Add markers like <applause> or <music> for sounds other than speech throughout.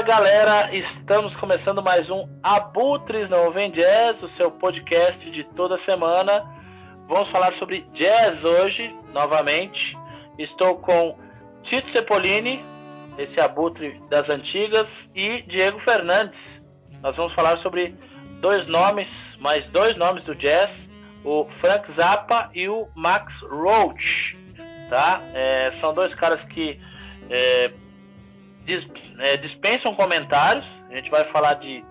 Fala galera, estamos começando mais um Abutres Não Ouvem Jazz, o seu podcast de toda semana. Vamos falar sobre jazz hoje, novamente. Estou com Tito Cepolini, esse abutre das antigas, e Diego Fernandes. Nós vamos falar sobre dois nomes, mais dois nomes do jazz, o Frank Zappa e o Max Roach. Tá? É, são dois caras que é, é, dispensam comentários. A gente vai falar de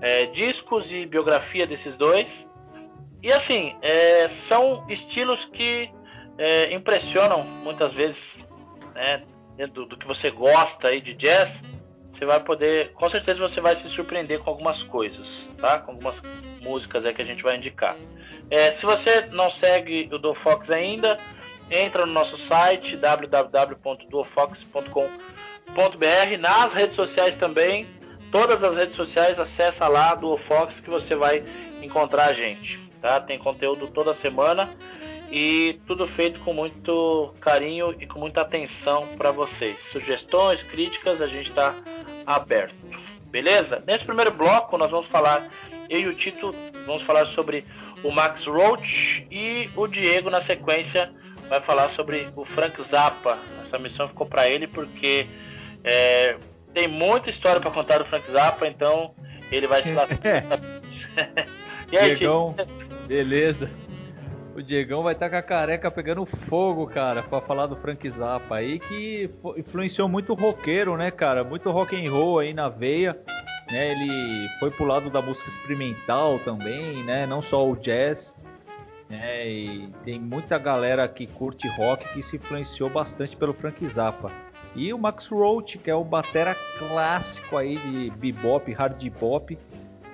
é, discos e biografia desses dois. E assim, é, são estilos que é, impressionam muitas vezes, né, do, do, que você gosta aí de jazz. Você vai poder, com certeza você vai se surpreender com algumas coisas, tá? Com algumas músicas aí que a gente vai indicar. É, se você não segue o DuoFox ainda, entra no nosso site www.duofox.com.br br nas redes sociais também. Todas as redes sociais, acessa lá do Fox que você vai encontrar a gente. Tá? Tem conteúdo toda semana e tudo feito com muito carinho e com muita atenção para vocês. Sugestões, críticas, a gente está aberto. Beleza? Nesse primeiro bloco nós vamos falar, eu e o Tito vamos falar sobre o Max Roach e o Diego na sequência vai falar sobre o Frank Zappa. Essa missão ficou para ele porque é, tem muita história para contar do Frank Zappa, então ele vai se lá. <laughs> <laughs> e aí, Diegão, beleza. O Diegão vai estar tá com a careca pegando fogo, cara, para falar do Frank Zappa aí, que influenciou muito o roqueiro, né, cara? Muito rock and roll aí na veia. Né? Ele foi pro lado da música experimental também, né? Não só o jazz. Né? E tem muita galera que curte rock que se influenciou bastante pelo Frank Zappa. E o Max Roach, que é o batera clássico aí de bebop, hard bop,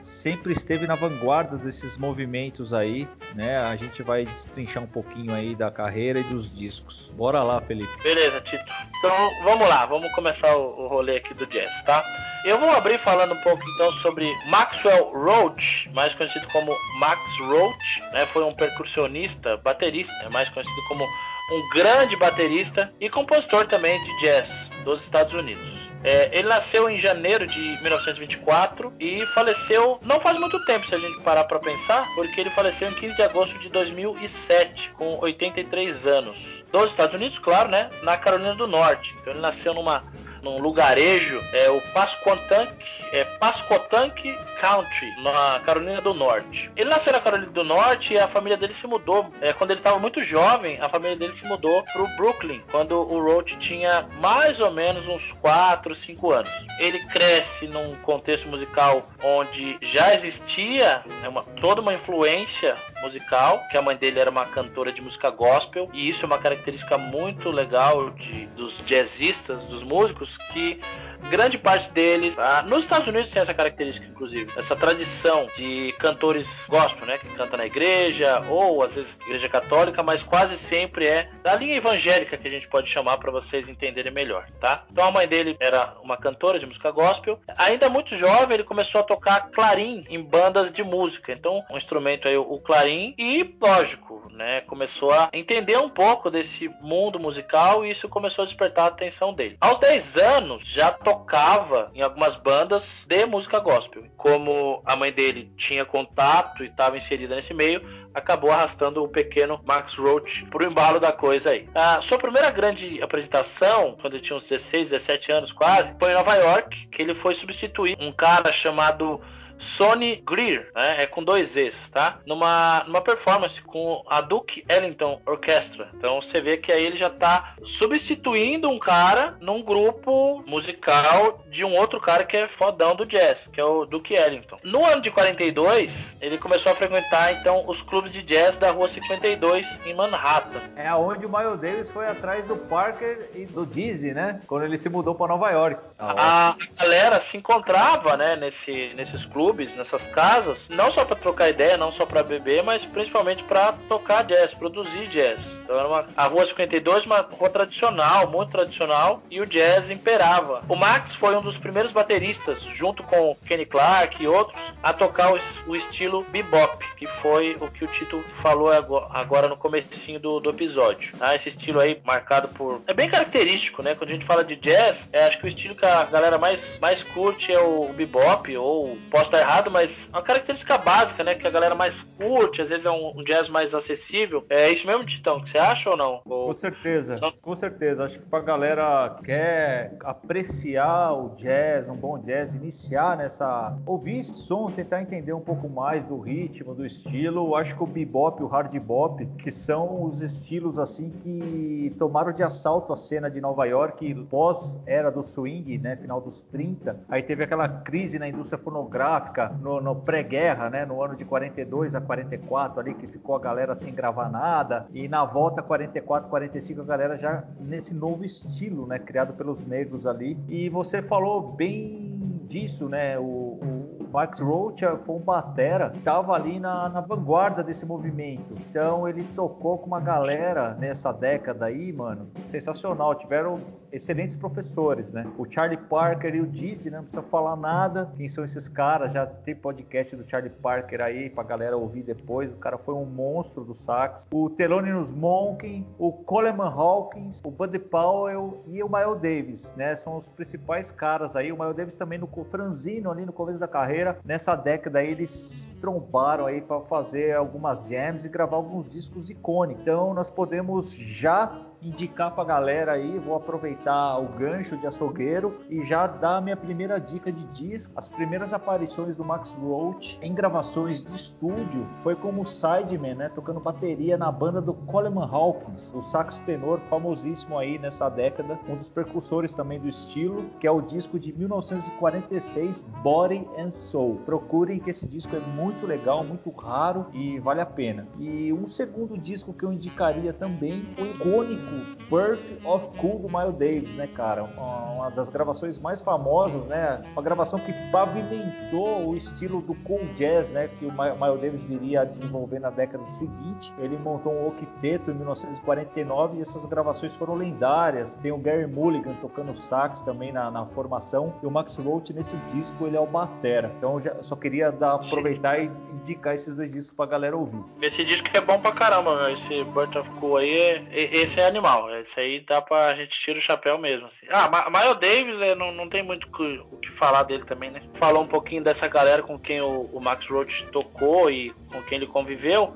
sempre esteve na vanguarda desses movimentos aí, né? A gente vai destrinchar um pouquinho aí da carreira e dos discos. Bora lá, Felipe. Beleza, Tito. Então, vamos lá, vamos começar o, rolê aqui do jazz, tá? Eu vou abrir falando um pouco então sobre Maxwell Roach, mais conhecido como Max Roach, né? Foi um percussionista, baterista, é mais conhecido como um grande baterista e compositor também de jazz dos Estados Unidos. É, ele nasceu em janeiro de 1924 e faleceu não faz muito tempo, se a gente parar para pensar, porque ele faleceu em 15 de agosto de 2007, com 83 anos. Dos Estados Unidos, claro, né? Na Carolina do Norte. Então ele nasceu numa num lugarejo, é o Pasquotank, é Pasquotank Country, na Carolina do Norte. Ele nasceu na Carolina do Norte e a família dele se mudou. É, quando ele estava muito jovem, a família dele se mudou para o Brooklyn, quando o Roach tinha mais ou menos uns 4, 5 anos. Ele cresce num contexto musical onde já existia né, uma, toda uma influência musical, que a mãe dele era uma cantora de música gospel, e isso é uma característica muito legal de, dos jazzistas, dos músicos, que grande parte deles, ah, nos Estados Unidos tem essa característica, inclusive, essa tradição de cantores gospel, né, que canta na igreja ou às vezes igreja católica, mas quase sempre é da linha evangélica que a gente pode chamar para vocês entenderem melhor, tá? Então a mãe dele era uma cantora de música gospel. Ainda muito jovem, ele começou a tocar clarim em bandas de música. Então, um instrumento aí o clarim e, lógico, né, começou a entender um pouco desse mundo musical e isso começou a despertar a atenção dele. Aos 10 anos já tocava em algumas bandas de música gospel. Como a mãe dele tinha contato e estava inserida nesse meio, acabou arrastando o pequeno Max Roach pro embalo da coisa aí. A sua primeira grande apresentação, quando ele tinha uns 16, 17 anos quase, foi em Nova York, que ele foi substituir um cara chamado Sonny Greer, né? É com dois Z's, tá? Numa, numa performance com a Duke Ellington Orchestra. Então você vê que aí ele já tá substituindo um cara num grupo musical de um outro cara que é fodão do jazz, que é o Duke Ellington. No ano de 42, ele começou a frequentar então os clubes de jazz da Rua 52 em Manhattan. É aonde o Miles Davis foi atrás do Parker e do Dizzy, né? Quando ele se mudou para Nova York. A galera se encontrava, né, nesse, nesses clubes clubes, nessas casas, não só para trocar ideia, não só para beber, mas principalmente para tocar jazz, produzir jazz. Então era uma, a Rua 52, uma rua tradicional, muito tradicional, e o jazz imperava. O Max foi um dos primeiros bateristas, junto com Kenny Clark e outros, a tocar o, o estilo bebop, que foi o que o Tito falou agora no comecinho do, do episódio. Tá? Esse estilo aí marcado por... É bem característico, né? Quando a gente fala de jazz, é, acho que o estilo que a galera mais, mais curte é o bebop, ou posso estar errado, mas é uma característica básica, né? Que a galera mais curte, às vezes é um, um jazz mais acessível. É isso mesmo, Titão, que você acha ou não? Ou... Com certeza, não? com certeza. Acho que pra galera quer apreciar o jazz, um bom jazz, iniciar nessa. ouvir esse som, tentar entender um pouco mais do ritmo, do estilo. Acho que o bebop e o hard bop, que são os estilos assim que tomaram de assalto a cena de Nova York pós era do swing, né? Final dos 30. Aí teve aquela crise na indústria fonográfica no, no pré-guerra, né? No ano de 42 a 44 ali, que ficou a galera sem gravar nada. E na volta 44, 45 a galera já nesse novo estilo, né? Criado pelos negros ali. E você falou bem disso, né? O, o Max Roach foi um batera que estava ali na, na, vanguarda desse movimento. Então ele tocou com uma galera nessa década aí, mano, sensacional. Tiveram excelentes professores, né? O Charlie Parker e o Dizzy, né? Não precisa falar nada. Quem são esses caras? Já tem podcast do Charlie Parker aí pra galera ouvir depois. O cara foi um monstro do sax. O Thelonious Monk, o Coleman Hawkins, o Buddy Powell e o Miles Davis, né? São os principais caras aí. O Miles Davis também no franzino ali no começo da carreira. Nessa década aí eles trombaram aí para fazer algumas jams e gravar alguns discos icônicos. Então nós podemos já indicar pra galera aí, vou aproveitar o gancho de açougueiro e já dar a minha primeira dica de disco. As primeiras aparições do Max Roach em gravações de estúdio foi como sideman, né, tocando bateria na banda do Coleman Hawkins, o sax tenor famosíssimo aí nessa década, um dos precursores também do estilo, que é o disco de 1946, Body and Soul. Procurem que esse disco é muito legal, muito raro e vale a pena. E um segundo disco que eu indicaria também, o icônico Birth of Cool do Miles Davis, né, cara? Uma, uma, das gravações mais famosas, né? Uma gravação que pavimentou o estilo do cool jazz, né? Que o Miles Davis viria a desenvolver na década seguinte. Ele montou um octeto em 1949 e essas gravações foram lendárias. Tem o Gary Mulligan tocando sax também na, na formação e o Max Roach nesse disco ele é o batera. Então eu já, só queria dar, aproveitar e indicar esses dois discos pra galera ouvir. Esse disco é bom pra caramba, esse Birth of Cool aí, é, esse é animal animal. Isso aí dá pra gente tirar o chapéu mesmo. Assim. Ah, Miles Davis é, não, não tem muito o que falar dele também, né? Falou um pouquinho dessa galera com quem o, o Max Roach tocou e com quem ele conviveu.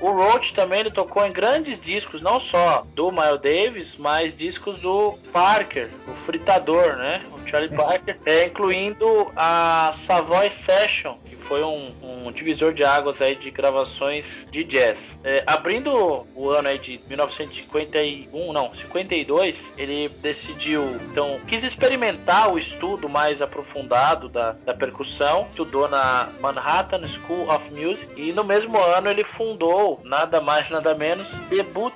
O Roach também ele tocou em grandes discos, não só do Miles Davis, mas discos do Parker, o fritador, né? O Charlie Parker, é, incluindo a Savoy Session, que foi um, um divisor de águas aí de gravações de jazz. É, abrindo o ano aí de 1951, não, 52, ele decidiu, então, quis experimentar o estudo mais aprofundado da, da percussão, estudou na Manhattan School of Music e no mesmo ano ele fundou, nada mais nada menos, Debut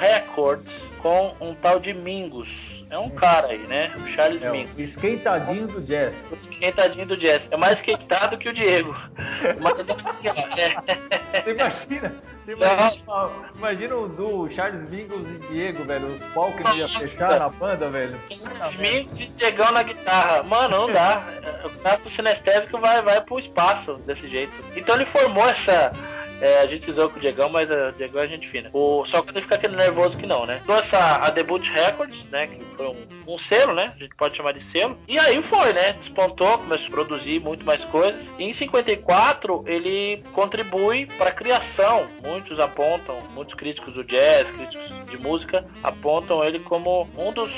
Records com um tal de Mingus é um cara aí, né? O Charles é Mingus. Esquentadinho do jazz. O esquentadinho do jazz. É mais esquentado que o Diego. <laughs> Mas assim, ó, é... Você imagina? Você imagina, imagina o do Charles Mingus e Diego, velho. Os pau que ele ia fechar na banda, velho. Charles Mingus e Diegão na guitarra. Mano, não dá. O gasto sinestésico vai, vai pro espaço desse jeito. Então ele formou essa é, a gente zoou com o Diegão, mas o Diegão é gente fina. O, só que ele fica aquele nervoso que não, né? Trouxe a, a Debut Records, né? Que foi um, um, selo, né? A gente pode chamar de selo. E aí foi, né? Despontou, começou a produzir muito mais coisas. E em 54 ele contribui para a criação. Muitos apontam, muitos críticos do jazz, críticos de música, apontam ele como um dos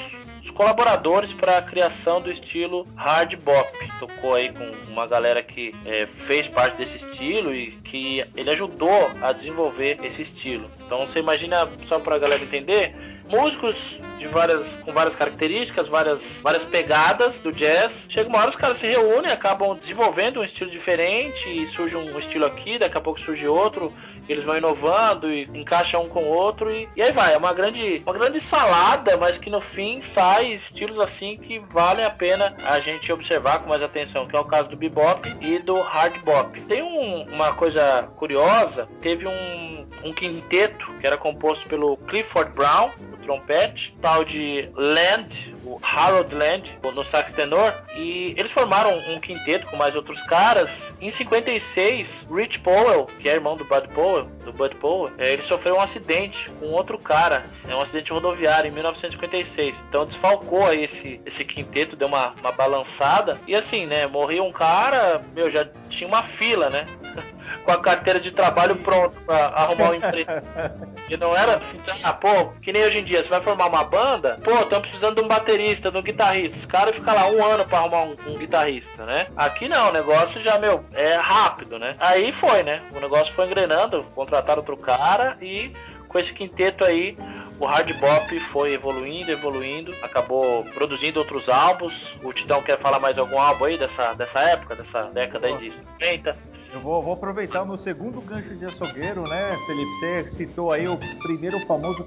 os colaboradores para a criação do estilo hard bop. Tocou aí com uma galera que é, fez parte desse estilo e que ele ajudou a desenvolver esse estilo. Então você imagina, só para a galera entender, músicos de várias, com várias características, várias, várias pegadas do jazz. Chega uma hora os caras se reúnem, acabam desenvolvendo um estilo diferente, e surge um estilo aqui, daqui a pouco surge outro, eles vão inovando e encaixam um com o outro e, e, aí vai. É uma grande, uma grande salada, mas que no fim sai estilos assim que valem a pena a gente observar com mais atenção, que é o caso do bebop e do hard bop. Tem um, uma coisa curiosa, teve um, um quinteto que era composto pelo Clifford Brown, trompete, tal de Land, o Harold Land, no sax tenor, e eles formaram um quinteto com mais outros caras. Em 56, Rich Powell, que é irmão do Bud Powell, do Bud Powell, é, ele sofreu um acidente com outro cara, é um acidente rodoviário em 1956. Então desfalcou aí esse, esse quinteto, deu uma, uma balançada. E assim, né, morreu um cara, meu, já tinha uma fila, né? <laughs> com a carteira de trabalho pronto para arrumar um emprego. <laughs> e não era assim, ah, pô, que nem hoje em dia, você vai formar uma banda, pô, estamos precisando de um baterista, de um guitarrista. Os caras ficam lá um ano para arrumar um, um, guitarrista, né? Aqui não, o negócio já, meu, é rápido, né? Aí foi, né? O negócio foi engrenando, contrataram outro cara e com esse quinteto aí o hard bop foi evoluindo, evoluindo, acabou produzindo outros álbuns. O Tidão quer falar mais algum álbum aí dessa, dessa época, dessa década aí de 50? Eu vou, vou, aproveitar o meu segundo gancho de açougueiro, né, Felipe? Você citou aí o primeiro famoso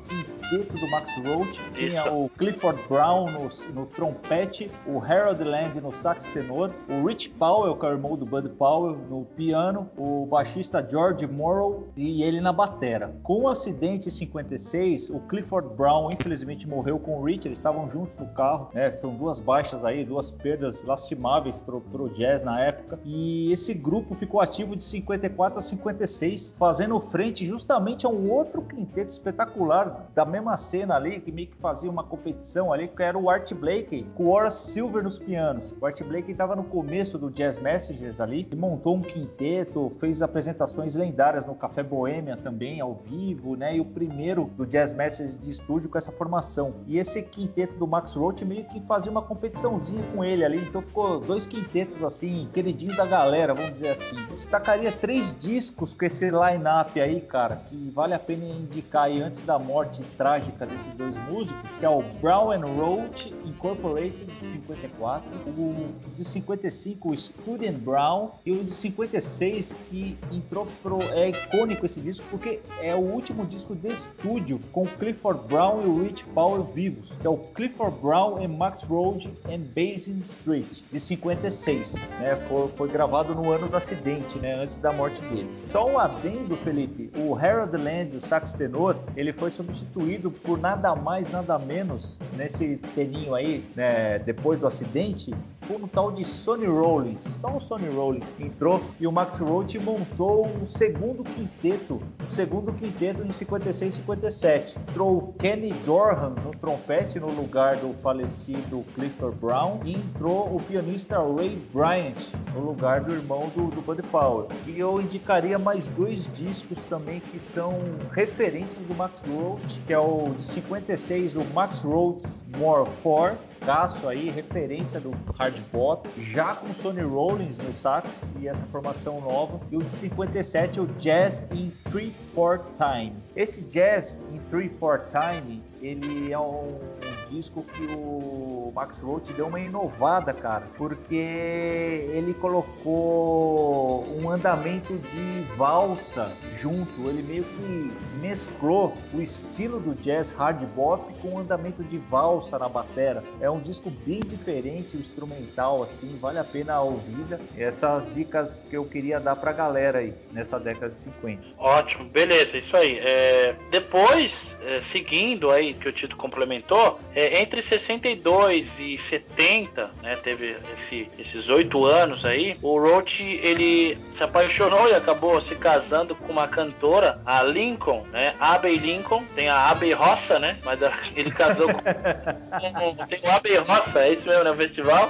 quinteto do Max Roach. Tinha Isso. o Clifford Brown no, no, trompete, o Harold Land no sax tenor, o Rich Powell, que é o irmão do Bud Powell, no piano, o baixista George Morrow e ele na batera. Com o acidente em 56, o Clifford Brown infelizmente morreu com o Rich, eles estavam juntos no carro, né? São duas baixas aí, duas perdas lastimáveis pro, pro jazz na época. E esse grupo ficou ativo de 54 a 56, fazendo frente justamente a um outro quinteto espetacular da mesma cena ali, que meio que fazia uma competição ali, que era o Art Blakey, com o Horace Silver nos pianos. O Art Blakey estava no começo do Jazz Messengers ali, e montou um quinteto, fez apresentações lendárias no Café Boêmia também, ao vivo, né? E o primeiro do Jazz Messengers de estúdio com essa formação. E esse quinteto do Max Roach meio que fazia uma competiçãozinha com ele ali, então ficou dois quintetos assim, queridinhos da galera, vamos dizer assim destacaria três discos com esse line-up aí, cara, que vale a pena indicar aí antes da morte trágica desses dois músicos, que é o Brown and Roach Incorporated de 54, o de 55, o Student Brown, e o de 56 que entrou pro é icônico esse disco porque é o último disco de estúdio com Clifford Brown e Rich Powell vivos, que é o Clifford Brown and Max Roach and Basin Street de 56, né? Foi, foi gravado no ano do acidente né, antes da morte deles. Só um adendo, Felipe, o Harold Land, o sax tenor, ele foi substituído por nada mais, nada menos, nesse teninho aí, né, depois do acidente, um tal de Sonny Rollins. Só o Sonny Rollins entrou e o Max Roach montou um segundo quinteto, um segundo quinteto em 56 e 57. Entrou o Kenny Dorham no trompete no lugar do falecido Clifford Brown e entrou o pianista Ray Bryant no lugar do irmão do, do Buddy Powell. E eu indicaria mais dois discos também que são referências do Max Roach, que é o de 56, o Max Roach's More 4, caso aí, referência do hard bop, já com Sonny Rollins no sax e essa formação nova, e o de 57, o Jazz in 3/4 Time. Esse Jazz in 3/4 Time, ele é um disco que o Max Roach deu uma inovada, cara, porque ele colocou um andamento de valsa junto, ele meio que mesclou o estilo do jazz hard bop com um andamento de valsa na batera. É um disco bem diferente, o instrumental assim, vale a pena a ouvida. Essas dicas que eu queria dar pra galera aí nessa década de 50. Ótimo, beleza, isso aí. É, depois, é, seguindo aí que o Tito complementou, é, entre 62 e 70, né, teve esse, esses oito anos aí, o Roach ele se apaixonou e acabou se casando com uma cantora, a Lincoln, né, Abbey Lincoln, tem a Abbey Roça, né, mas <laughs> ele casou <laughs> com tem o Abbey Roça, é isso mesmo, né, o festival.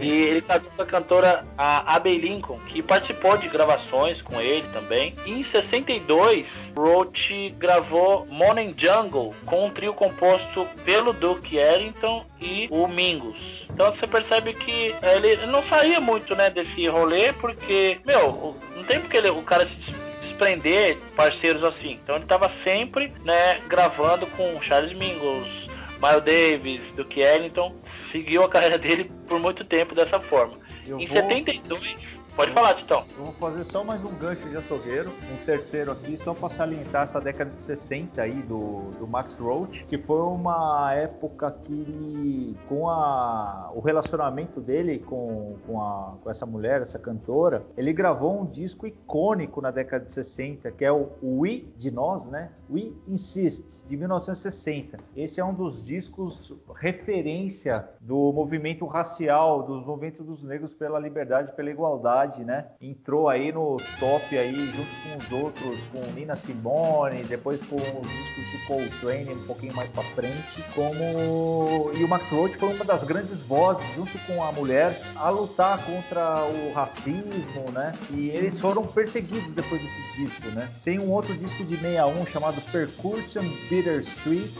E ele casou com a cantora a Lincoln, que participou de gravações com ele também. E em 62, Roach gravou Morning Jungle com um trio composto pelo Duke Ellington e o Mingus. Então você percebe que ele não saía muito né, desse rolê, porque, meu, não tem porque ele, o cara se desprender parceiros assim. Então ele estava sempre né, gravando com Charles Mingus, Miles Davis, Duke Ellington, seguiu a carreira dele por muito tempo dessa forma. Eu em vou... 72, Pode falar, Titão. Eu vou fazer só mais um gancho de açougueiro, um terceiro aqui, só para salientar essa década de 60 aí do, do Max Roach, que foi uma época que com a, o relacionamento dele com, com, a, com essa mulher, essa cantora, ele gravou um disco icônico na década de 60, que é o We de Nós, né? We Insist, de 1960. Esse é um dos discos referência do movimento racial, dos movimentos dos negros pela liberdade, pela igualdade né? Entrou aí no top aí junto com os outros, com Nina Simone, depois com os discos do Coltrane um pouquinho mais para frente, como e o Max Roach foi uma das grandes vozes junto com a mulher a lutar contra o racismo, né? E eles foram perseguidos depois desse disco, né? Tem um outro disco de 61 chamado Percussion Bittersweet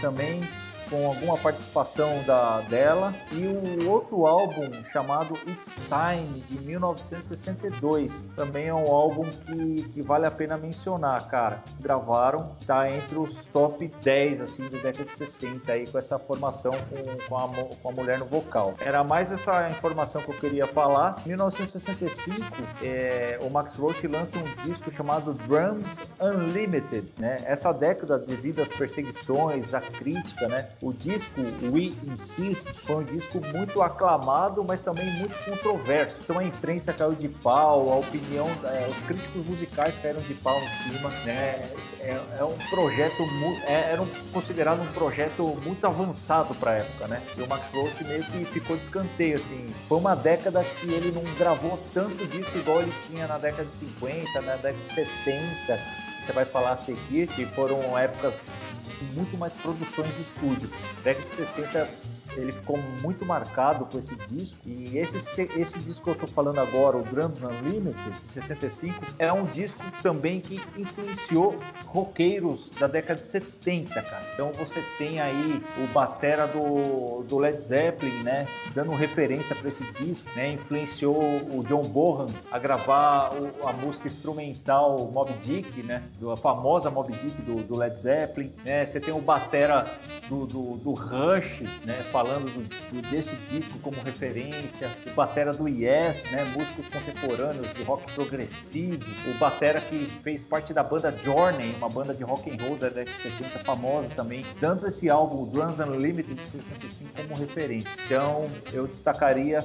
também com alguma participação da, dela, e o outro álbum chamado It's Time, de 1962. Também é um álbum que, que vale a pena mencionar, cara. Gravaram, tá entre os top 10 assim, da década de 60 aí, com essa formação com, com, a, com a mulher no vocal. Era mais essa informação que eu queria falar. Em 1965, é, o Max Roach lança um disco chamado Drums Unlimited. Né? Essa década, devido às perseguições, à crítica, né? O disco We Insist foi um disco muito aclamado, mas também muito controverso. Então a imprensa caiu de pau, a opinião, é, os críticos musicais caíram de pau em cima. Né? É, é um projeto, é, era um, considerado um projeto muito avançado para a época, né? E o Max Roach meio que ficou de escanteio, assim. Foi uma década que ele não gravou tanto disco igual ele tinha na década de 50, na década de 70. Você vai falar a seguir, que foram épocas muito mais produções de estúdio. Década de 60 ele ficou muito marcado com esse disco. E esse, esse disco que eu estou falando agora, o Drums Unlimited, de 65, é um disco também que influenciou roqueiros da década de 70, cara. Então você tem aí o batera do, do Led Zeppelin, né, dando referência para esse disco, né, influenciou o John Bonham a gravar o, a música instrumental Moby Dick, né, a famosa Moby Dick do, do Led Zeppelin, né, você tem o batera do, do, do Rush, né, falando do, desse disco como referência, o batera do Yes, né, músicos contemporâneos de rock progressivo, o batera que fez parte da banda Journey, uma banda de rock and roll da década de 70 famosa também, dando esse álbum Drums Unlimited de 65 como referência. Então eu destacaria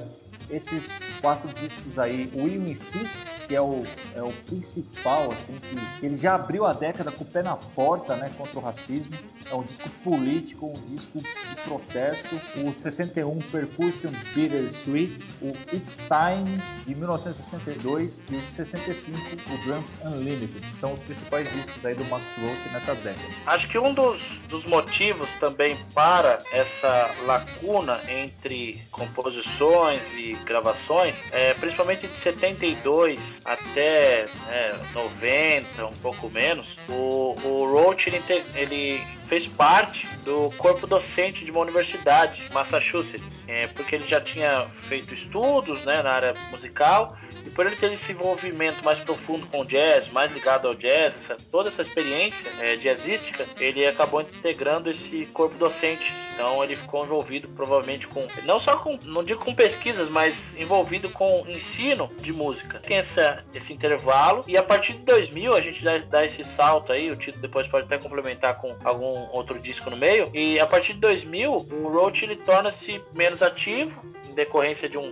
esses quatro discos aí, Will Insist, que é o, é o principal, assim, que ele já abriu a década com o pé na porta, né, contra o racismo. É um disco político, um disco de protesto. O 61 Percussion Bittersweet, o It's Time de 1962 e o de 65 o Drums Unlimited. São os principais discos aí do Max Roach nessa década. Acho que um dos, dos motivos também para essa lacuna entre composições e gravações, é, principalmente de 72 até né, 90, um pouco menos, o, o Roach ele, ele fez parte do corpo docente de uma universidade, Massachusetts, é, porque ele já tinha feito estudos né, na área musical e por ele ter esse envolvimento mais profundo com o jazz, mais ligado ao jazz, essa, toda essa experiência é, jazzística, ele acabou integrando esse corpo docente. Então ele ficou envolvido provavelmente com, não só com, não digo com pesquisas, mas envolvido com ensino de música. Tem essa, esse intervalo e a partir de 2000 a gente dá, dá esse salto aí, o título depois pode até complementar com algum outro disco no meio. E a partir de 2000 o Roach ele torna-se menos ativo em decorrência de um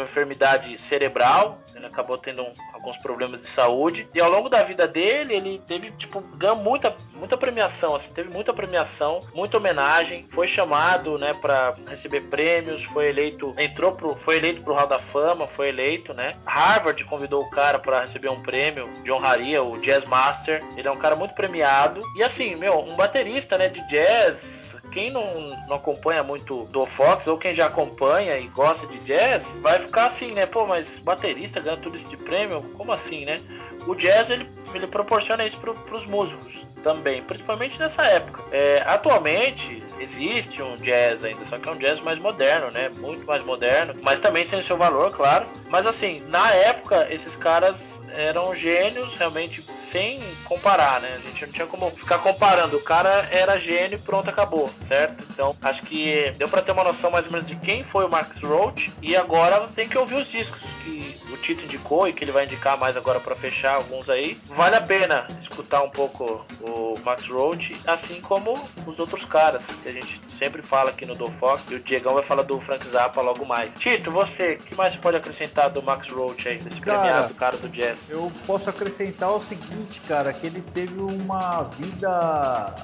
uma enfermidade cerebral, ele acabou tendo um, alguns problemas de saúde. E ao longo da vida dele, ele teve, tipo, ganhou muita, muita premiação, assim, teve muita premiação, muita homenagem, foi chamado, né, para receber prêmios, foi eleito, entrou pro, foi eleito pro Hall da Fama, foi eleito, né? Harvard convidou o cara para receber um prêmio de honraria, o Jazz Master. Ele é um cara muito premiado. E assim, meu, um baterista, né, de jazz quem não, não acompanha muito do Fox, ou quem já acompanha e gosta de jazz, vai ficar assim, né? Pô, mas baterista ganha tudo isso de prêmio? Como assim, né? O jazz, ele, ele proporciona isso para os músicos também, principalmente nessa época. É, atualmente existe um jazz ainda, só que é um jazz mais moderno, né? Muito mais moderno, mas também tem seu valor, claro. Mas assim, na época, esses caras eram gênios, realmente sem comparar, né? A gente não tinha como ficar comparando. O cara era gênio e pronto, acabou, certo? Então, acho que deu para ter uma noção mais ou menos de quem foi o Max Roach e agora tem que ouvir os discos que o Tito indicou e que ele vai indicar mais agora para fechar alguns aí. Vale a pena escutar um pouco o Max Roach, assim como os outros caras que a gente sempre fala aqui no Do Fox e o Diegão vai falar do Frank Zappa logo mais. Tito, você, o que mais pode acrescentar do Max Roach aí, desse cara, premiado cara do jazz? Eu posso acrescentar o seguinte, cara, que ele teve uma vida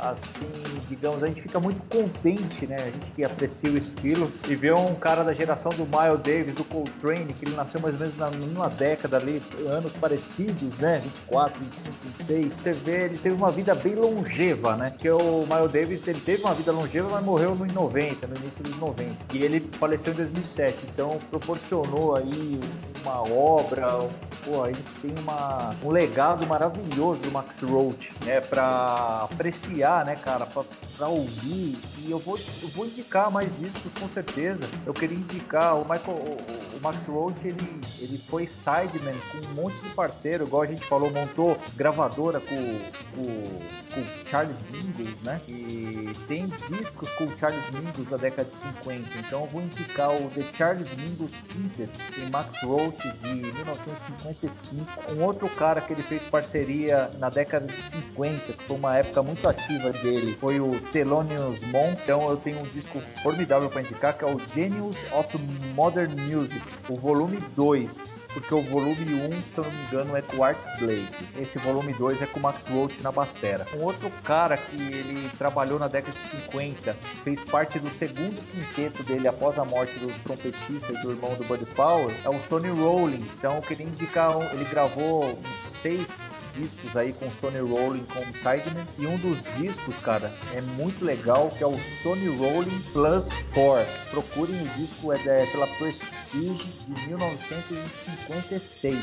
assim, digamos, a gente fica muito contente, né? A gente que aprecia o estilo e vê um cara da geração do Miles Davis, do Coltrane, que ele nasceu mais ou menos na numa década ali, anos parecidos, né? 24, 25, 26. Você vê, ele teve uma vida bem longeva, né? Que o Miles Davis, ele teve uma vida longeva, mas morreu no 90, no início dos 90. E ele faleceu em 2007. Então proporcionou aí uma obra, pô, a gente tem uma, um legado maravilhoso do Max Roach, né? Pra apreciar, né, cara? Pra, pra ouvir. E eu vou, eu vou indicar mais discos com certeza. Eu queria indicar o Michael, o, o Max Roach, ele, ele foi sideman com um monte de parceiro, igual a gente falou, montou gravadora com, com, com Charles Mingus, né? E tem discos com Charles Mingus da década de 50. Então eu vou indicar o The Charles Mingus Quintet em Max Roach de 1955. Um outro cara que ele fez parceria na década de 50, que foi uma época muito ativa dele, foi o Thelonious Monk. Então eu tenho um disco formidável para indicar que é o Genius of Modern Music, o volume 2 porque o volume 1, se eu não me engano, é com Art Blake. Esse volume 2 é com Max Roach na batera. Um outro cara que ele trabalhou na década de 50, fez parte do segundo quinteto dele após a morte do trompetista e do irmão do Buddy Powell, é o Sonny Rollins. Então eu queria indicar, ele gravou uns seis discos aí com Sony Rolling como sideman e um dos discos, cara, é muito legal que é o Sony Rolling Plus 4. Procurem o disco é, é pela Prestige de 1956.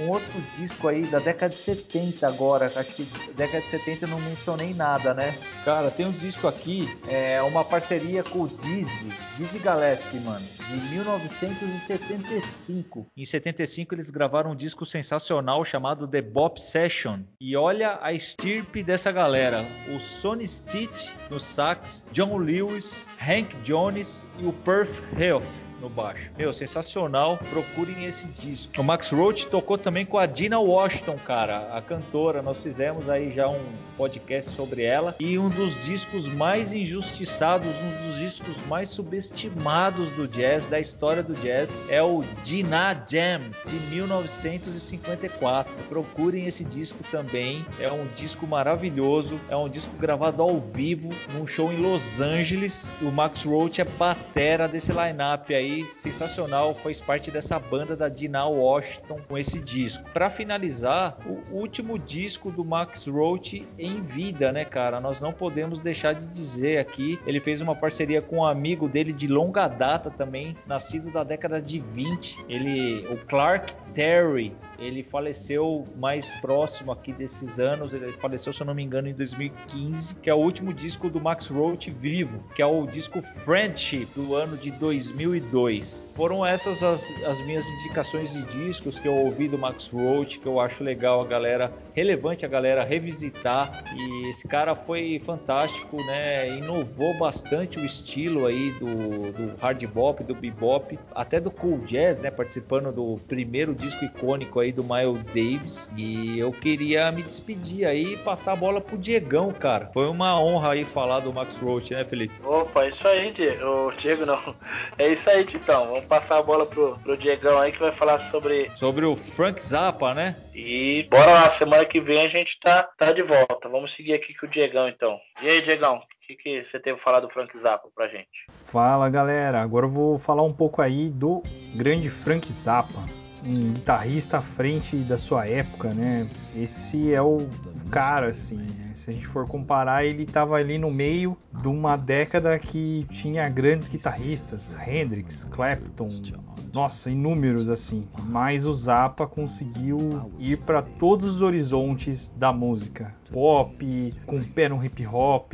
Um outro disco aí da década de 70 agora, acho que década de 70 eu não mencionei nada, né? Cara, tem um disco aqui, é uma parceria com o Dizzy, Dizzy Gillespie, mano, de 1975. Em 75 eles gravaram um disco sensacional chamado The Bop Session. E olha a estirpe dessa galera: o Sonny Stitch no sax, John Lewis, Hank Jones e o Perth Health no baixo. Meu, sensacional. Procurem esse disco. O Max Roach tocou também com a Dina Washington, cara, a cantora. Nós fizemos aí já um podcast sobre ela. E um dos discos mais injustiçados, um dos discos mais subestimados do jazz, da história do jazz, é o Dina Jams, de 1954. Procurem esse disco também. É um disco maravilhoso. É um disco gravado ao vivo num show em Los Angeles. O Max Roach é batera desse line-up aí aí sensacional, fez parte dessa banda da Dina Washington com esse disco. Para finalizar, o último disco do Max Roach em vida, né, cara? Nós não podemos deixar de dizer aqui, ele fez uma parceria com um amigo dele de longa data também, nascido da década de 20. Ele, o Clark Terry, ele faleceu mais próximo aqui desses anos, ele faleceu, se eu não me engano, em 2015, que é o último disco do Max Roach vivo, que é o disco Friendship do ano de 2002. Foram essas as, as minhas indicações de discos que eu ouvi do Max Roach, que eu acho legal a galera, relevante a galera revisitar. E esse cara foi fantástico, né? Inovou bastante o estilo aí do, do hard bop, do bebop, até do cool jazz, né? Participando do primeiro disco icônico aí do Miles Davis. E eu queria me despedir aí e passar a bola pro Diegão, cara. Foi uma honra aí falar do Max Roach, né, Felipe? Opa, isso aí, Diego. O Diego não. É isso aí, Titão. Vamos passar a bola pro, pro Diegão aí que vai falar sobre. Sobre o Frank Zappa, né? E bora lá, semana que vem a gente tá, tá de volta. Vamos seguir aqui com o Diegão então. E aí, Diegão, o que, que você teve falar do Frank Zappa pra gente? Fala galera, agora eu vou falar um pouco aí do grande Frank Zappa um guitarrista à frente da sua época, né? Esse é o cara, assim. Né? Se a gente for comparar, ele estava ali no meio de uma década que tinha grandes guitarristas, Hendrix, Clapton, nossa, inúmeros assim. Mas o Zappa conseguiu ir para todos os horizontes da música, pop, com pé no hip hop,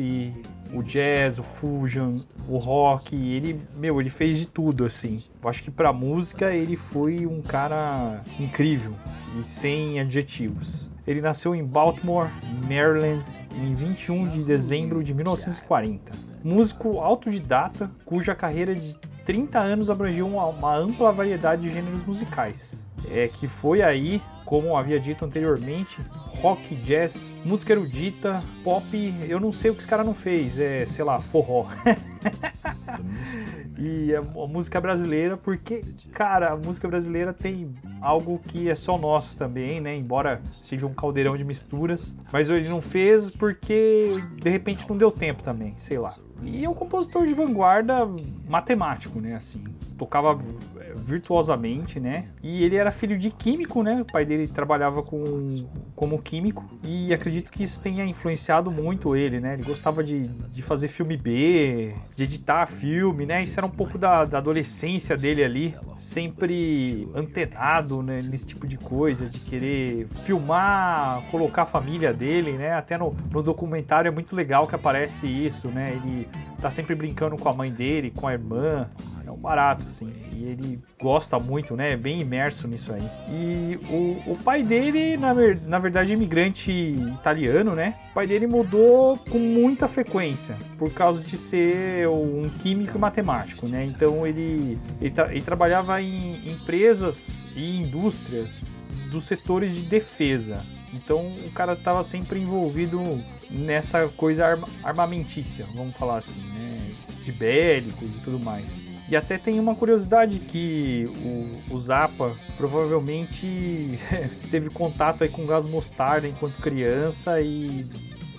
o jazz, o fusion, o rock, ele, meu, ele fez de tudo assim. Eu acho que para música ele foi um cara incrível. e sem adjetivos. Ele nasceu em Baltimore, Maryland, em 21 de dezembro de 1940. Músico autodidata, cuja carreira de 30 anos abrangiu uma, uma ampla variedade de gêneros musicais. É que foi aí, como havia dito anteriormente, rock, jazz, música erudita, pop, eu não sei o que esse cara não fez, é, sei lá, forró. <laughs> e a, a, música brasileira, porque, cara, a música brasileira tem algo que é só nosso também, né? Embora seja um caldeirão de misturas, mas ele não fez porque de repente não deu tempo também, sei lá. E é um compositor de vanguarda matemático, né? Assim, tocava é, virtuosamente, né? E ele era filho de químico, né? O pai dele trabalhava com, como químico e acredito que isso tenha influenciado muito ele, né? Ele gostava de, de fazer filme B, de editar filme, né? Isso era um pouco da, da adolescência dele ali, sempre antenado né? nesse tipo de coisa, de querer filmar, colocar a família dele, né? Até no, no documentário é muito legal que aparece isso, né? Ele tá sempre brincando com a mãe dele, com a irmã. É um barato, assim. E ele gosta muito, né? É bem imerso nisso aí. E o, o pai dele, na, na verdade, é imigrante italiano, né? O pai dele mudou com muita frequência, por causa de ser um químico e matemático, né? Então ele, ele, tra ele trabalhava em empresas e indústrias dos setores de defesa. Então o cara estava sempre envolvido nessa coisa armamentícia, vamos falar assim, né? De bélicos e tudo mais. E até tem uma curiosidade que o, o Zappa provavelmente <laughs> teve contato aí com gás mostarda enquanto criança e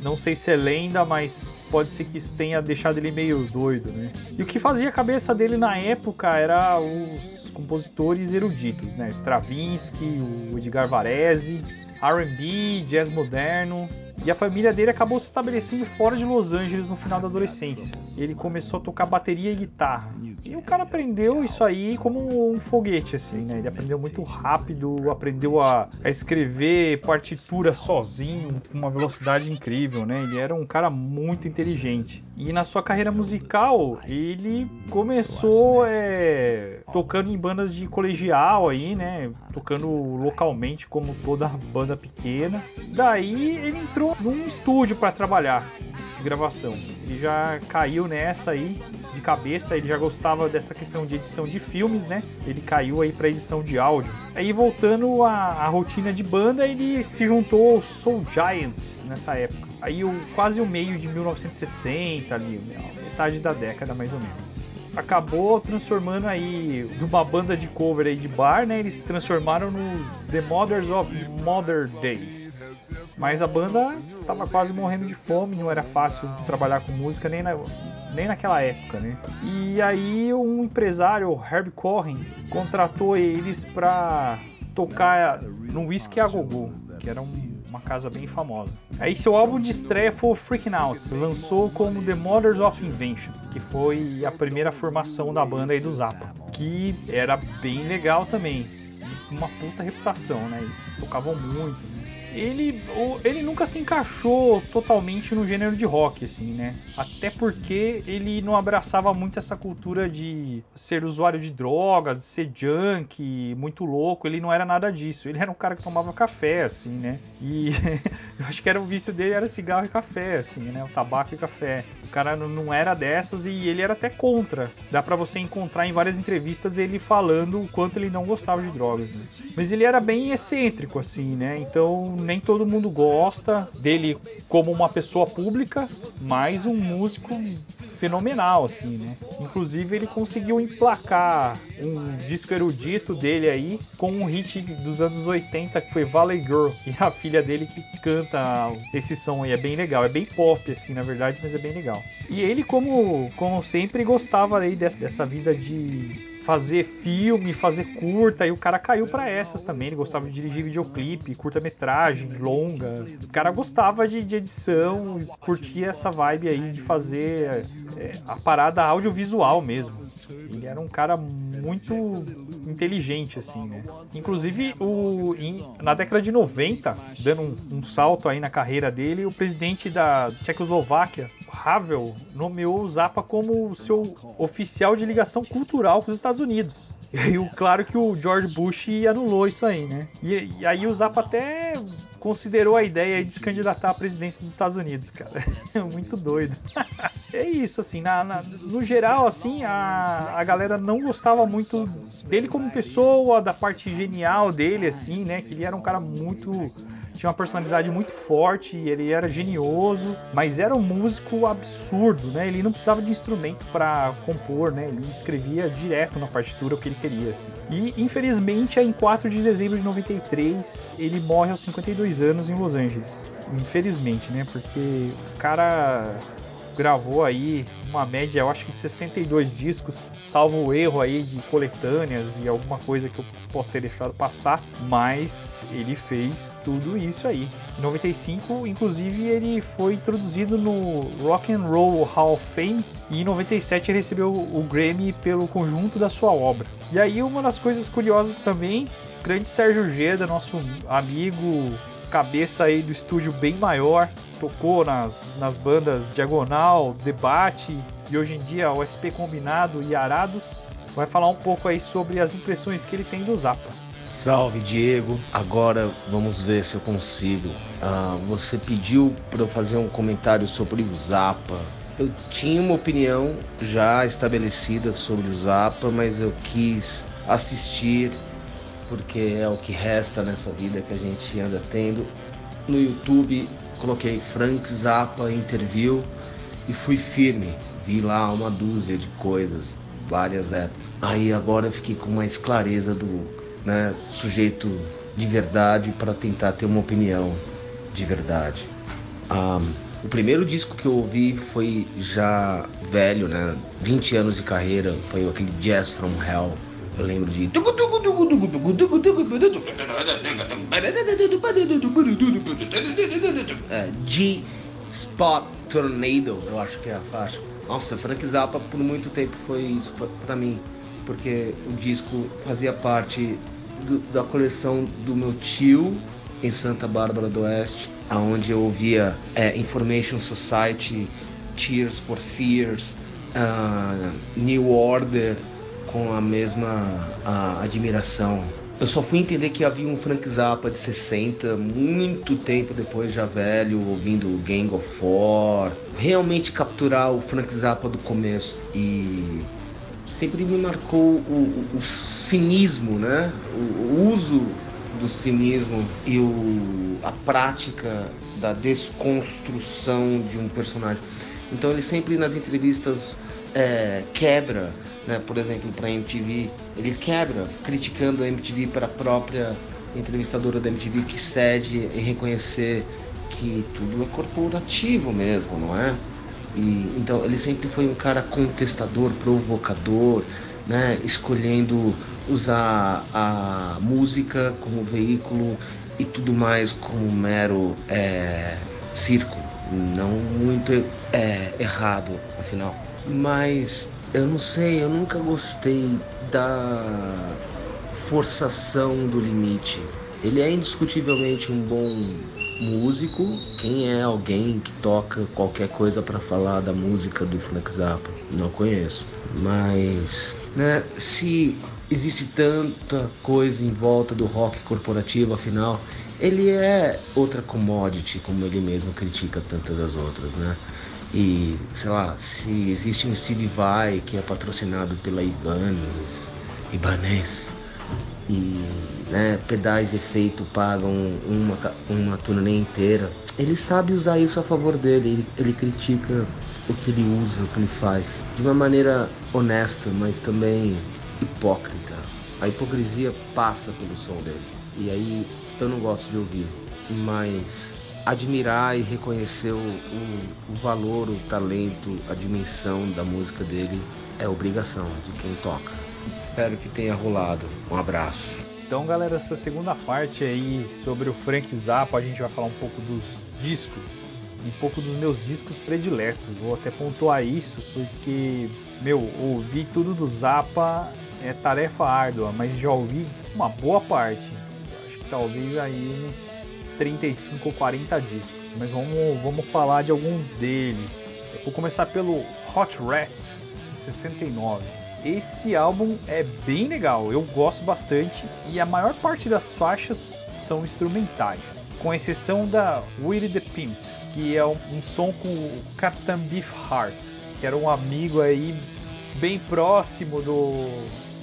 não sei se é lenda, mas pode ser que isso tenha deixado ele meio doido, né? E o que fazia a cabeça dele na época era os compositores eruditos, né? Stravinsky, o Edgar Varese, R&B, jazz moderno, e a família dele acabou se estabelecendo fora de Los Angeles no final da adolescência. Ele começou a tocar bateria e guitarra. E o cara aprendeu isso aí como um foguete, assim, né? Ele aprendeu muito rápido, aprendeu a, a escrever partitura sozinho, com uma velocidade incrível, né? Ele era um cara muito inteligente. E na sua carreira musical, ele começou é, tocando em bandas de colegial aí, né? Tocando localmente como toda banda pequena. Daí ele entrou num estúdio para trabalhar de gravação. Ele já caiu nessa aí de cabeça, ele já gostava dessa questão de edição de filmes, né? Ele caiu aí para edição de áudio. Aí voltando à, à, rotina de banda, ele se juntou ao Soul Giants nessa época. Aí o, quase o meio de 1960 ali, metade da década mais ou menos acabou transformando aí de uma banda de cover aí de bar, né? Eles se transformaram no The Mothers of Modern Days. Mas a banda tava quase morrendo de fome, não era fácil trabalhar com música nem, na, nem naquela época, né? E aí um empresário, Herb Cohen, contratou eles para tocar no Whisky a Gogô, que era um, uma casa bem famosa. Aí seu álbum de estreia foi o Freaking Out, lançou como The Mothers of Invention, que foi a primeira formação da banda aí do Zappa, que era bem legal também, uma puta reputação, né? Eles tocavam muito, né? Ele, ele nunca se encaixou totalmente no gênero de rock, assim, né? Até porque ele não abraçava muito essa cultura de ser usuário de drogas, ser junk, muito louco. Ele não era nada disso. Ele era um cara que tomava café, assim, né? E <laughs> eu acho que era o vício dele era cigarro e café, assim, né? O tabaco e café. O cara não era dessas e ele era até contra. Dá para você encontrar em várias entrevistas ele falando o quanto ele não gostava de drogas. Né? Mas ele era bem excêntrico, assim, né? Então nem todo mundo gosta dele como uma pessoa pública, mas um músico fenomenal, assim, né? Inclusive ele conseguiu emplacar um disco erudito dele aí com um hit dos anos 80 que foi Valley Girl, e a filha dele que canta esse som aí, é bem legal, é bem pop assim, na verdade, mas é bem legal. E ele como como sempre gostava aí dessa, dessa vida de fazer filme, fazer curta, e o cara caiu para essas também. Ele gostava de dirigir videoclipe, curta-metragem, longa. O cara gostava de, de, edição, curtia essa vibe aí de fazer é, a parada audiovisual mesmo. Ele era um cara muito inteligente, assim, né? Inclusive, o, em, na década de 90, dando um, um, salto aí na carreira dele, o presidente da Tchecoslováquia, Havel, nomeou o Zappa como seu oficial de ligação cultural com os Estados Unidos. <laughs> E claro que o George Bush anulou isso aí, né? E, e aí o Zappa até considerou a ideia de se candidatar à presidência dos Estados Unidos, cara. <laughs> Muito doido. <laughs> é isso, assim, na, na, no geral, assim, a, a galera não gostava muito dele como pessoa, da parte genial dele, assim, né? Que ele era um cara muito tinha uma personalidade muito forte, ele era genioso, mas era um músico absurdo, né? Ele não precisava de instrumento para compor, né? Ele escrevia direto na partitura o que ele queria, assim. E infelizmente, em 4 de dezembro de 93, ele morre aos 52 anos em Los Angeles. Infelizmente, né? Porque o cara gravou aí uma média, eu acho que de 62 discos, salvo o erro aí de coletâneas e alguma coisa que eu posso ter deixado passar, mas ele fez tudo isso aí. Em 95, inclusive, ele foi introduzido no Rock and Roll Hall of Fame e em 97 ele recebeu o Grammy pelo conjunto da sua obra. E aí uma das coisas curiosas também, grande Sérgio Geda, nosso amigo cabeça aí do estúdio bem maior, tocou nas, nas bandas Diagonal, Debate e hoje em dia o SP Combinado e Arados. Vai falar um pouco aí sobre as impressões que ele tem do Zappa. Salve Diego, agora vamos ver se eu consigo. Ah, você pediu para eu fazer um comentário sobre o Zappa. Eu tinha uma opinião já estabelecida sobre o Zappa, mas eu quis assistir porque é o que resta nessa vida que a gente anda tendo. No YouTube coloquei Frank Zappa Interview e fui firme. Vi lá uma dúzia de coisas, várias épocas. Aí agora eu fiquei com mais clareza do né, sujeito de verdade para tentar ter uma opinião de verdade. Um, o primeiro disco que eu ouvi foi já velho, né? 20 anos de carreira, foi aquele Jazz from Hell eu lembro de. É, G Spot Tornado, eu acho que é a faixa. Nossa, Frank Zappa por muito tempo foi isso para mim, porque o disco fazia parte do, da coleção do meu tio em Santa Bárbara do Oeste, aonde eu ouvia é, Information Society, Tears for Fears, uh, New Order com a mesma a, admiração. Eu só fui entender que havia um Frank Zappa de 60, muito tempo depois, já velho, ouvindo Gang of Four. Realmente capturar o Frank Zappa do começo. E sempre me marcou o, o, o cinismo, né? O, o, uso do cinismo e o, a prática da desconstrução de um personagem. Então ele sempre nas entrevistas é, quebra né, por exemplo, para a MTV, ele quebra criticando a MTV para a própria entrevistadora da MTV que cede em reconhecer que tudo é corporativo mesmo, não é? E, então ele sempre foi um cara contestador, provocador, né, escolhendo usar a música como veículo e tudo mais como mero é, circo, não muito é, errado, afinal. Mas eu não sei, eu nunca gostei da forçação do limite. Ele é indiscutivelmente um bom músico. Quem é alguém que toca qualquer coisa para falar da música do Frank Zappa? Não conheço. Mas, né, se existe tanta coisa em volta do rock corporativo, afinal, ele é outra commodity, como ele mesmo critica tantas das outras, né? E, sei lá, se existe um Steve Vai que é patrocinado pela Ibanez, Ibanez, e né, pedais de efeito pagam uma, uma turnê inteira, ele sabe usar isso a favor dele, ele, ele critica o que ele usa, o que ele faz, de uma maneira honesta, mas também hipócrita. A hipocrisia passa pelo som dele, e aí eu não gosto de ouvir, mas admirar e reconhecer o, o, o, valor, o talento, a dimensão da música dele é obrigação de quem toca. Espero que tenha rolado. Um abraço. Então, galera, essa segunda parte aí sobre o Frank Zappa, a gente vai falar um pouco dos discos, um pouco dos meus discos prediletos. Vou até pontuar isso porque, meu, ouvir tudo do Zappa é tarefa árdua, mas já ouvi uma boa parte. Acho que talvez aí uns 35 ou 40 discos, mas vamos, vamos falar de alguns deles. vou começar pelo Hot Rats, em 69. esse álbum é bem legal, eu gosto bastante e a maior parte das faixas são instrumentais, com exceção da Willie the Pimp, que é um, um som com o Captain Beefheart, que era um amigo aí bem próximo do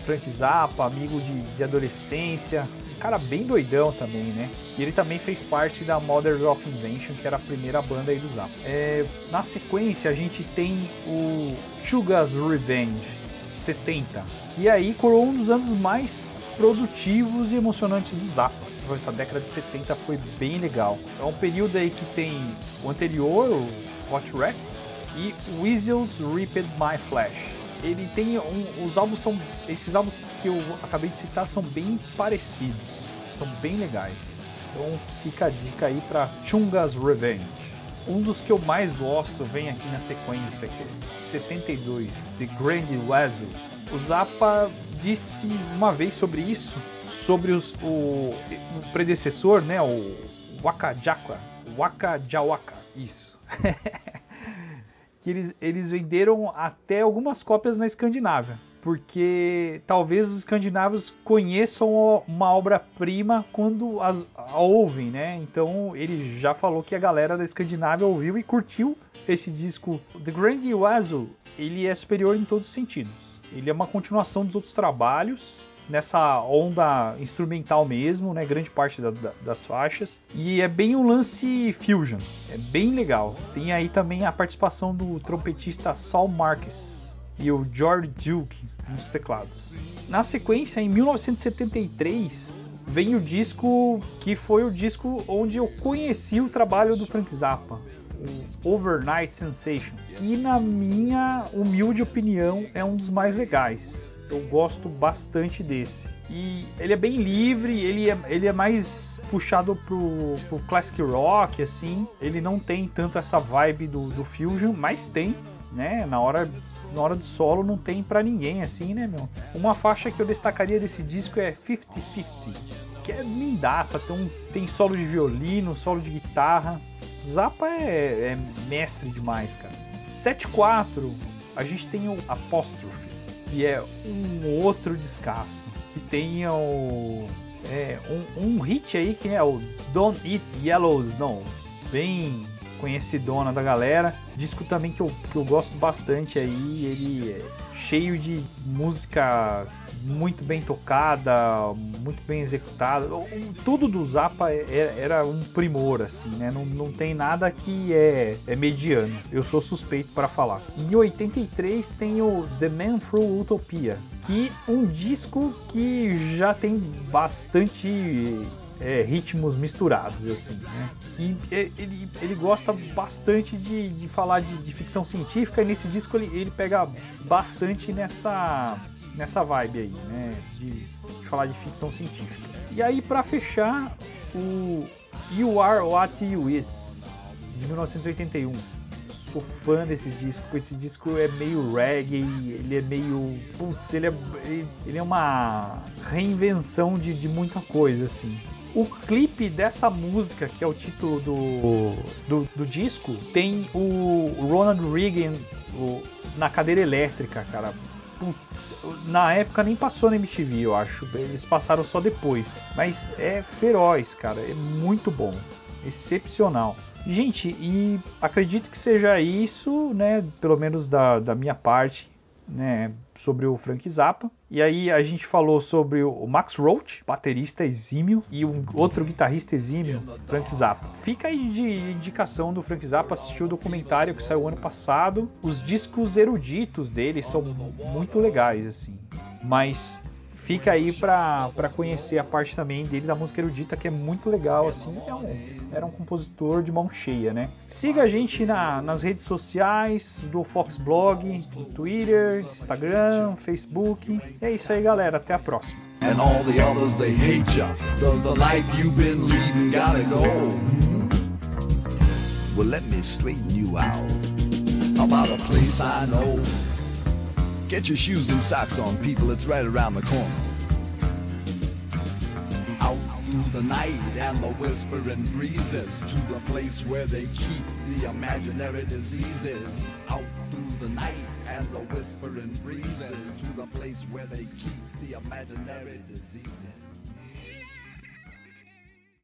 Frank Zappa, amigo de, de adolescência, cara bem doidão também, né? E ele também fez parte da Mothers of Invention, que era a primeira banda aí do Zappa. É, na sequência a gente tem o Chuga's Revenge 70, e aí coroou um dos anos mais produtivos e emocionantes do Zappa. Essa década de 70 foi bem legal. É um período aí que tem o anterior, o Hot Rex, e Weasels Ripped My Flesh ele tem um, os álbuns são esses álbuns que eu acabei de citar são bem parecidos, são bem legais. Então fica a dica aí para Chunga's Revenge. Um dos que eu mais gosto vem aqui na sequência, que é 72, The Grand Wazoo. O Zappa disse uma vez sobre isso, sobre os, o, o, predecessor, né, o Waka Jaka, Waka Jawaka, isso. <laughs> que eles, eles venderam até algumas cópias na Escandinávia. Porque talvez os escandinavos conheçam uma obra-prima quando as, a ouvem, né? Então ele já falou que a galera da Escandinávia ouviu e curtiu esse disco. The Grand Oasis, ele é superior em todos os sentidos. Ele é uma continuação dos outros trabalhos nessa onda instrumental mesmo, né? Grande parte da, da, das faixas. E é bem um lance fusion, é bem legal. Tem aí também a participação do trompetista Saul Marques e o George Duke nos teclados. Na sequência, em 1973, vem o disco que foi o disco onde eu conheci o trabalho do Frank Zappa, o Overnight Sensation, que na minha humilde opinião é um dos mais legais eu gosto bastante desse. E ele é bem livre, ele é, ele é mais puxado pro, pro classic rock, assim. Ele não tem tanto essa vibe do, do fusion, mas tem, né? Na hora, na hora do solo não tem para ninguém, assim, né, meu? Uma faixa que eu destacaria desse disco é 50-50, que é lindaça, tem, um, tem solo de violino, solo de guitarra. Zappa é, é mestre demais, cara. 7-4, a gente tem o Apostrophe que é um outro descasso. Que tem o, é, um, um, hit aí que é o Don't Eat Yellow Snow, bem conhecidona da galera. Disco também que eu, que eu gosto bastante aí, ele é cheio de música muito bem tocada, muito bem executada. Tudo do Zappa é, é, era um primor, assim, né? Não, não tem nada que é, é mediano. Eu sou suspeito para falar. Em 83 tem o The Man Through Utopia, que um disco que já tem bastante é, ritmos misturados, assim, né? E ele, ele gosta bastante de, de falar de, de, ficção científica e nesse disco ele, ele pega bastante nessa nessa vibe aí, né? De, de falar de ficção científica. E aí, para fechar, o You Are What You Is, de 1981. Sou fã desse disco. Esse disco é meio reggae, ele é meio. Putz, ele é, ele é uma reinvenção de, de muita coisa, assim. O clipe dessa música, que é o título do, do, do disco, tem o Ronald Reagan o, na cadeira elétrica, cara putz, na época nem passou na MTV, eu acho. Eles passaram só depois. Mas é feroz, cara. É muito bom. Excepcional. Gente, e acredito que seja isso, né? Pelo menos da, da minha parte né, sobre o Frank Zappa. E aí a gente falou sobre o Max Roach, baterista exímio, e um outro guitarrista exímio, Frank Zappa. Fica aí de indicação do Frank Zappa, assistiu o documentário que saiu ano passado. Os discos eruditos dele são muito legais, assim. Mas fica aí para conhecer a parte também dele da música erudita, que é muito legal, assim, é um, era um compositor de mão cheia, né? Siga a gente na, nas redes sociais do Fox Blog, Twitter, Instagram, Facebook. É isso aí, galera, até a próxima. And all the others they hate ya. Does the life you've been leading gotta go? Well, let me straighten you out about a place I know. Get your shoes and socks on, people. It's right around the corner. Out through the night and the whispering breezes to the place where they keep the imaginary diseases. Out through the night and the whispering breezes to the place where they keep the imaginary diseases.